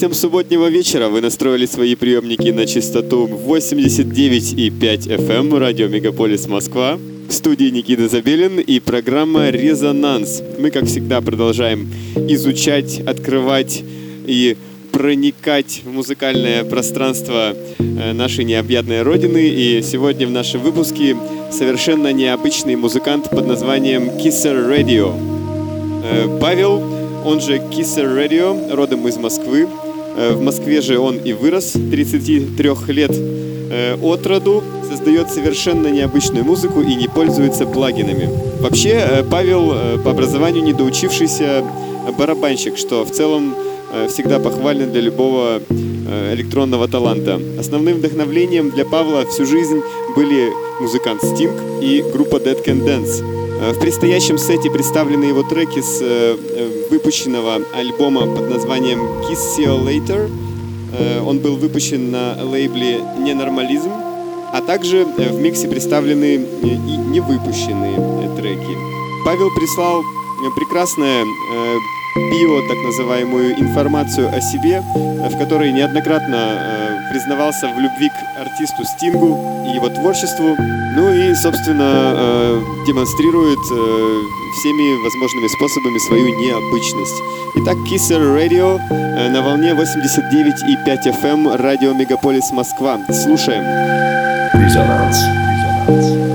Всем субботнего вечера. Вы настроили свои приемники на частоту 89,5 FM радио Мегаполис Москва. В студии Никита Забелин и программа «Резонанс». Мы, как всегда, продолжаем изучать, открывать и проникать в музыкальное пространство э, нашей необъятной родины. И сегодня в нашем выпуске совершенно необычный музыкант под названием Kisser Radio. Э, Павел, он же Kisser Radio, родом из Москвы. Э, В Москве же он и вырос, 33 лет э, от роду, создает совершенно необычную музыку и не пользуется плагинами. Вообще, э, Павел по образованию недоучившийся барабанщик, что в целом всегда похвально для любого электронного таланта. Основным вдохновлением для Павла всю жизнь были музыкант Sting и группа Dead Can Dance. Э, В предстоящем сете представлены его треки с э, э, выпущенного альбома под названием Kiss You Later. Он был выпущен на лейбле Ненормализм, а также в миксе представлены и невыпущенные треки. Павел прислал прекрасное био, так называемую информацию о себе, э, в которой неоднократно э, признавался в любви к артисту Стингу и его творчеству, ну и, собственно, э, демонстрирует всеми возможными способами свою необычность. Итак, Kisser Radio на волне 89,5 FM, радио Мегаполис Москва. Слушаем. Резонанс. Thank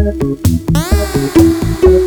Música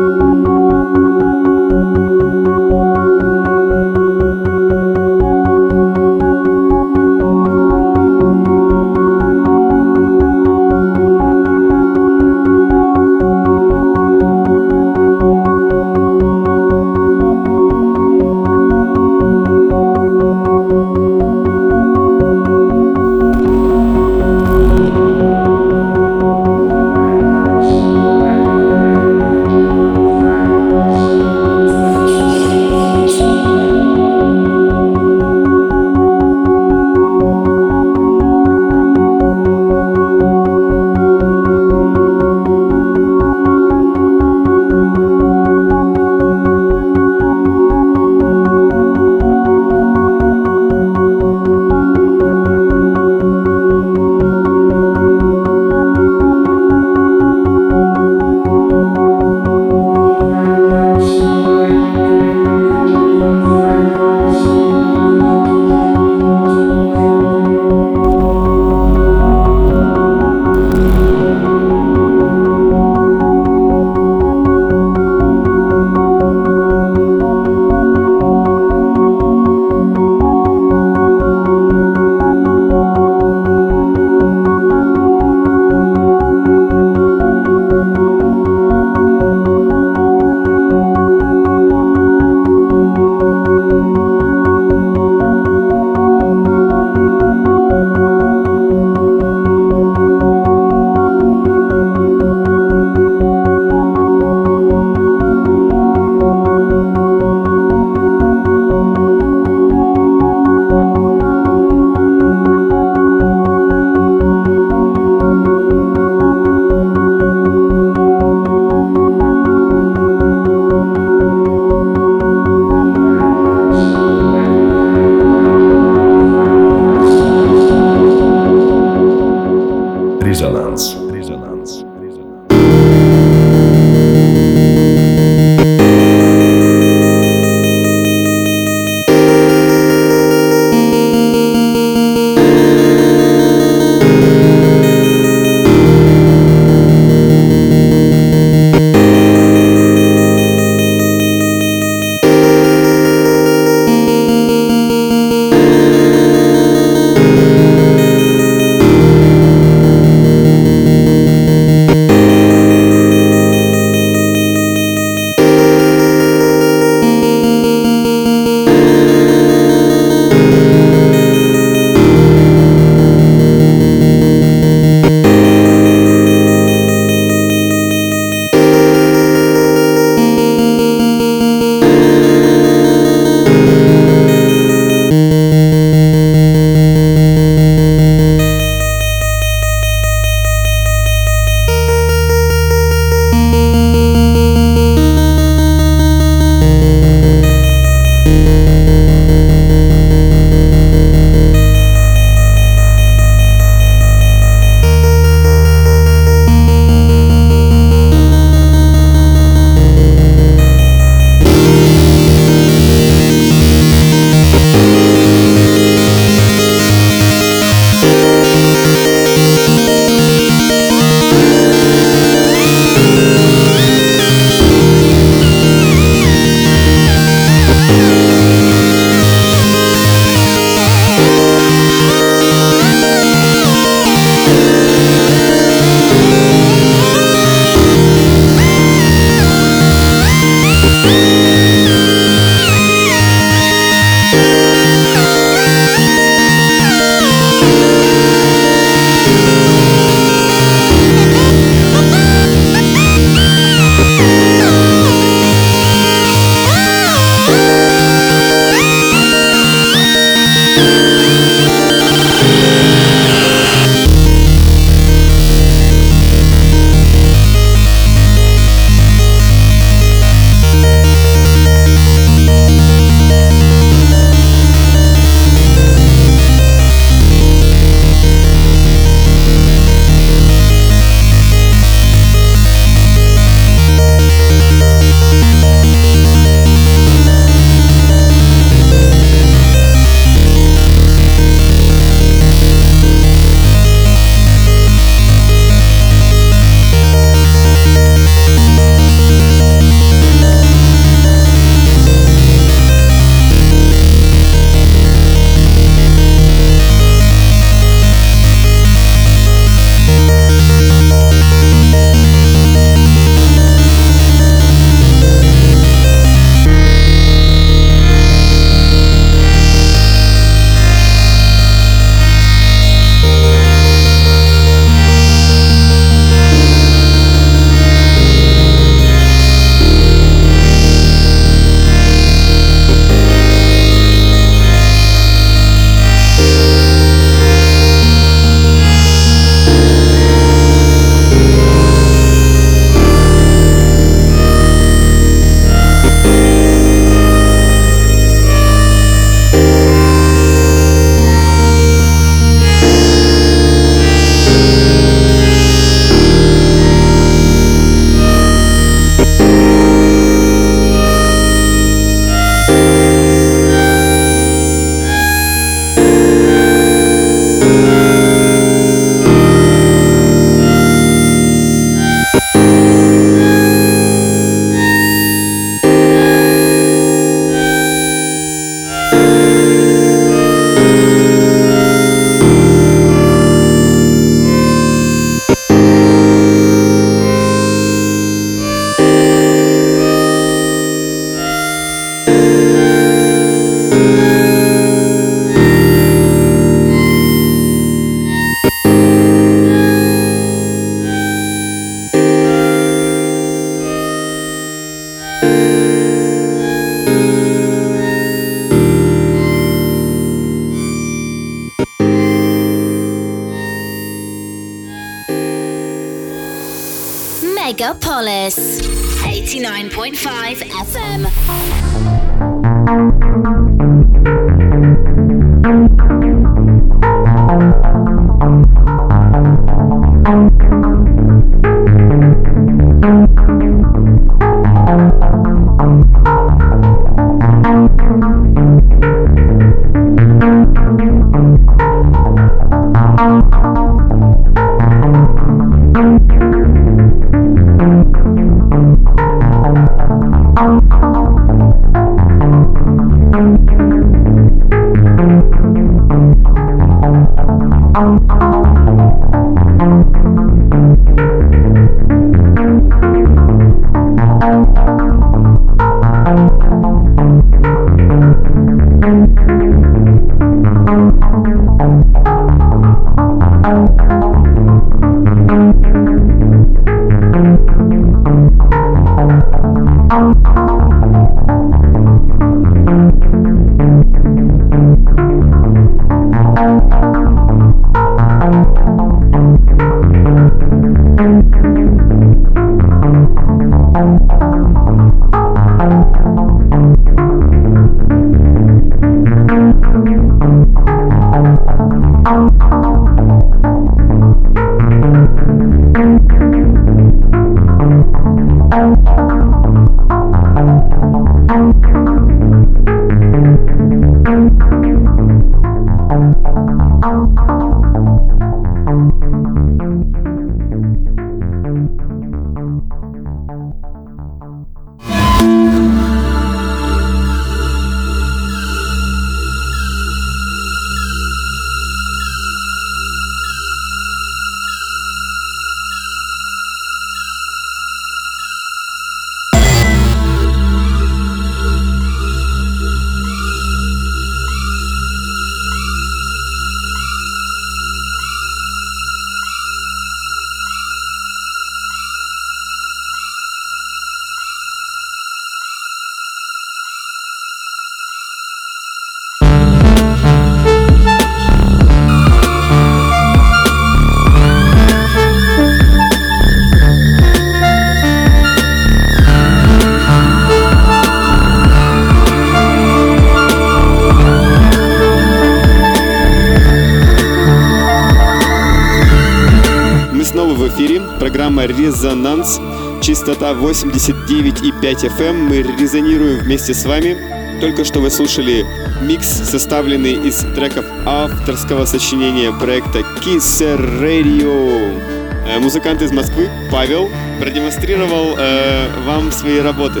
Программа «Резонанс». Частота 89,5 FM. Эм. Мы резонируем вместе с вами. Только что вы слушали микс, составленный из треков авторского сочинения проекта Kisser Radio. Э, музыкант из Москвы Павел продемонстрировал э, вам свои работы.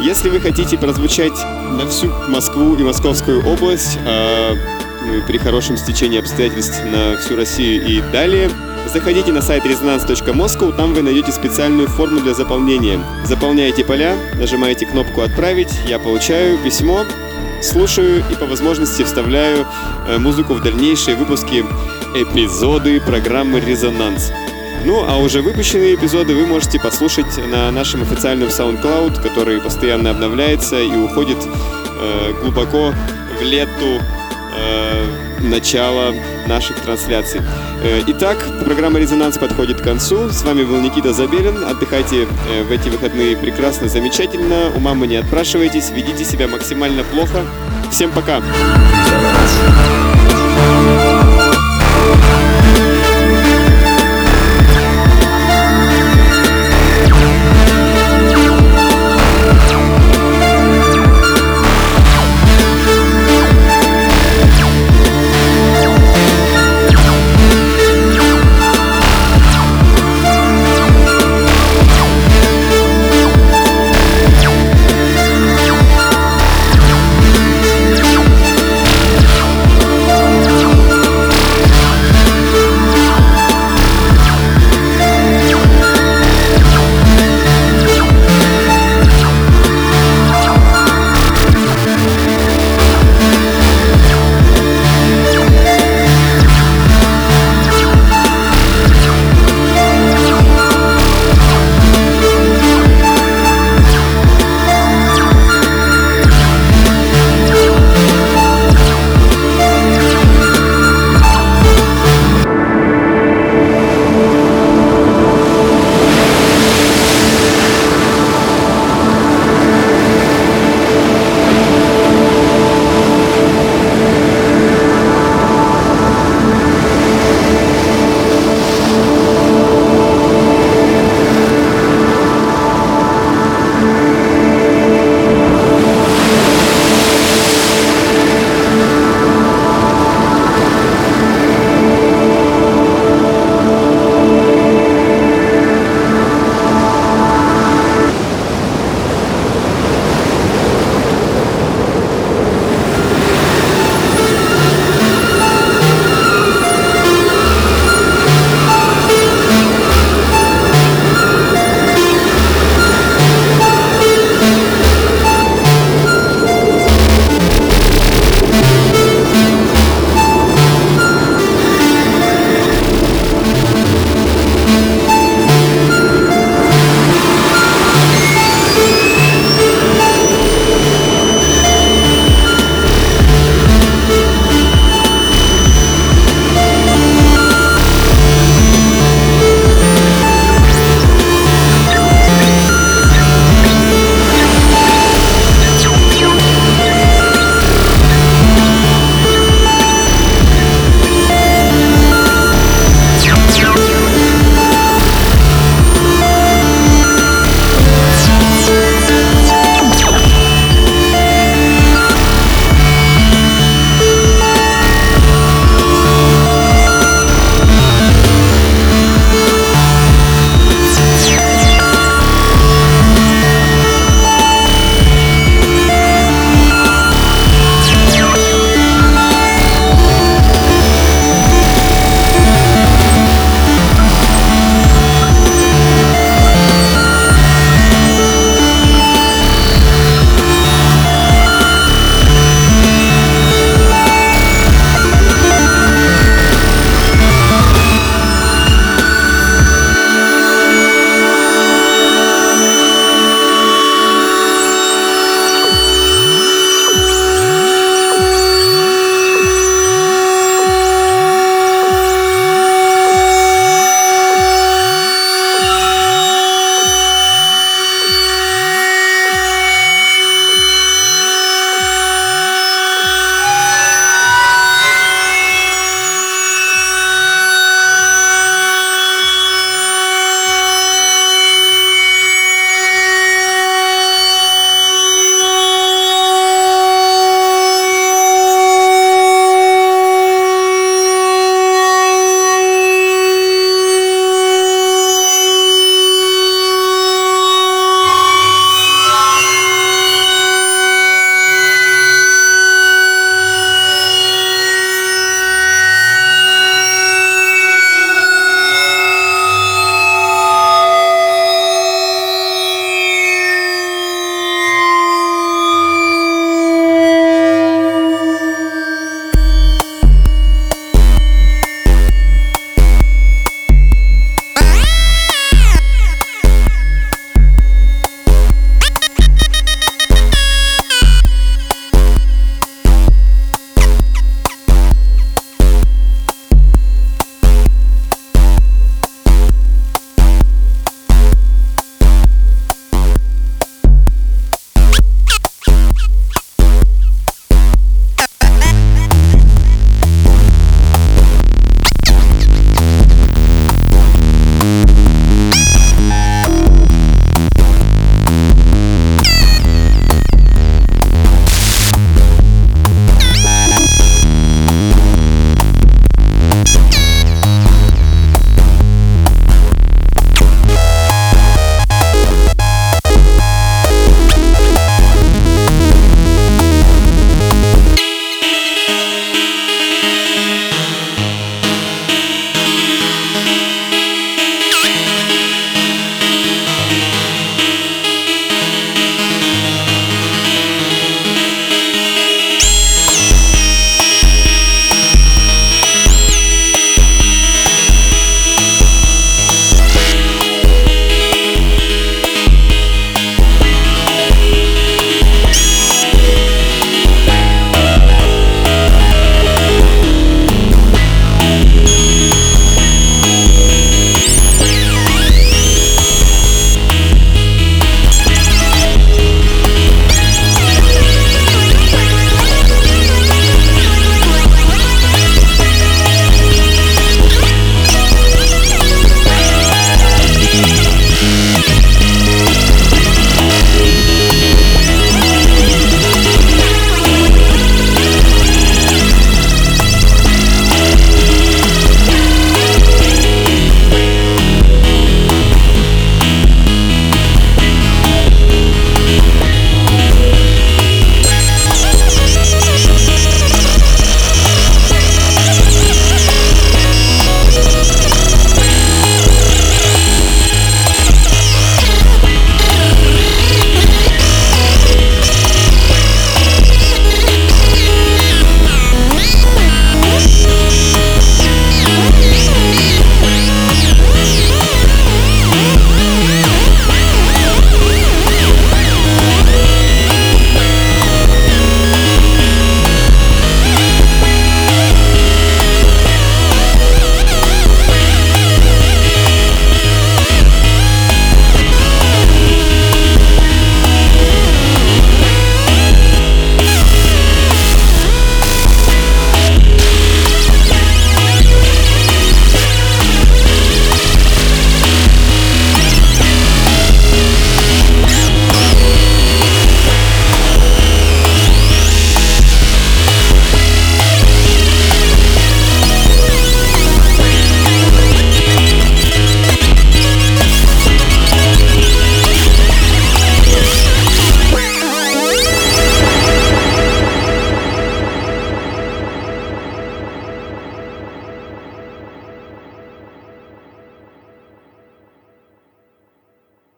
Если вы хотите прозвучать на всю Москву и Московскую область, э, при хорошем стечении обстоятельств на всю Россию и далее, заходите на сайт resonance.moscow, там вы найдете специальную форму для заполнения. Заполняете поля, нажимаете кнопку «Отправить», я получаю письмо, слушаю и по возможности вставляю э, музыку в дальнейшие выпуски эпизоды программы «Резонанс». Ну, а уже выпущенные эпизоды вы можете послушать на нашем официальном SoundCloud, который постоянно обновляется и уходит э, глубоко в лету э, начала наших трансляций. Э, итак, программа «Резонанс» подходит к концу. С вами был Никита Забелин. Отдыхайте э, в эти выходные прекрасно, замечательно. У мамы не отпрашивайтесь, ведите себя максимально плохо. Всем пока! Резонанс.